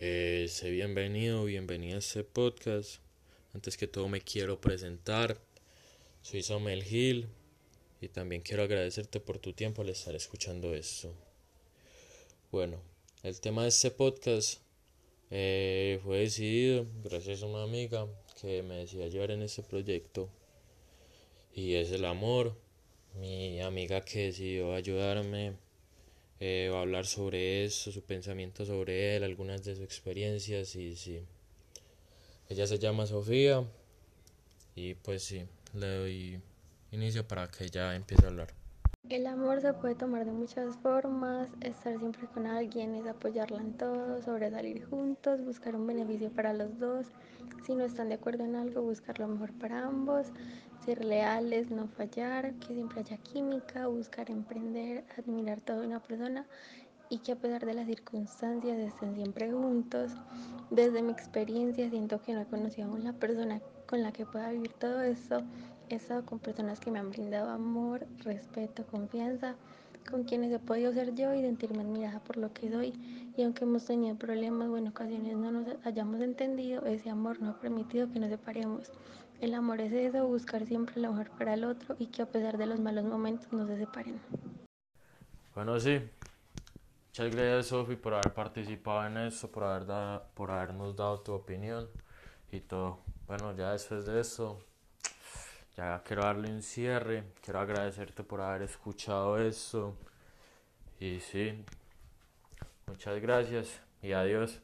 Eh, sé bienvenido, bienvenido a este podcast. Antes que todo me quiero presentar. Soy Samuel Gil y también quiero agradecerte por tu tiempo al estar escuchando esto. Bueno, el tema de este podcast eh, fue decidido gracias a una amiga que me decía llevar en este proyecto y es el amor. Mi amiga que decidió ayudarme eh, va a hablar sobre eso, su pensamiento sobre él, algunas de sus experiencias y sí. Ella se llama Sofía y pues sí, le doy inicio para que ella empiece a hablar. El amor se puede tomar de muchas formas, estar siempre con alguien es apoyarla en todo, sobresalir juntos, buscar un beneficio para los dos, si no están de acuerdo en algo, buscar lo mejor para ambos, ser leales, no fallar, que siempre haya química, buscar emprender, admirar toda una persona y que a pesar de las circunstancias estén siempre juntos. Desde mi experiencia siento que no he conocido a una persona con la que pueda vivir todo esto. He estado con personas que me han brindado amor, respeto, confianza, con quienes he podido ser yo y sentirme admirada por lo que doy. Y aunque hemos tenido problemas o en ocasiones no nos hayamos entendido, ese amor no ha permitido que nos separemos. El amor es eso, buscar siempre lo mejor para el otro y que a pesar de los malos momentos no se separen. Bueno, sí. Muchas gracias, Sofi, por haber participado en esto, por, haber dado, por habernos dado tu opinión y todo. Bueno, ya después de eso, ya quiero darle un cierre. Quiero agradecerte por haber escuchado esto. Y sí, muchas gracias y adiós.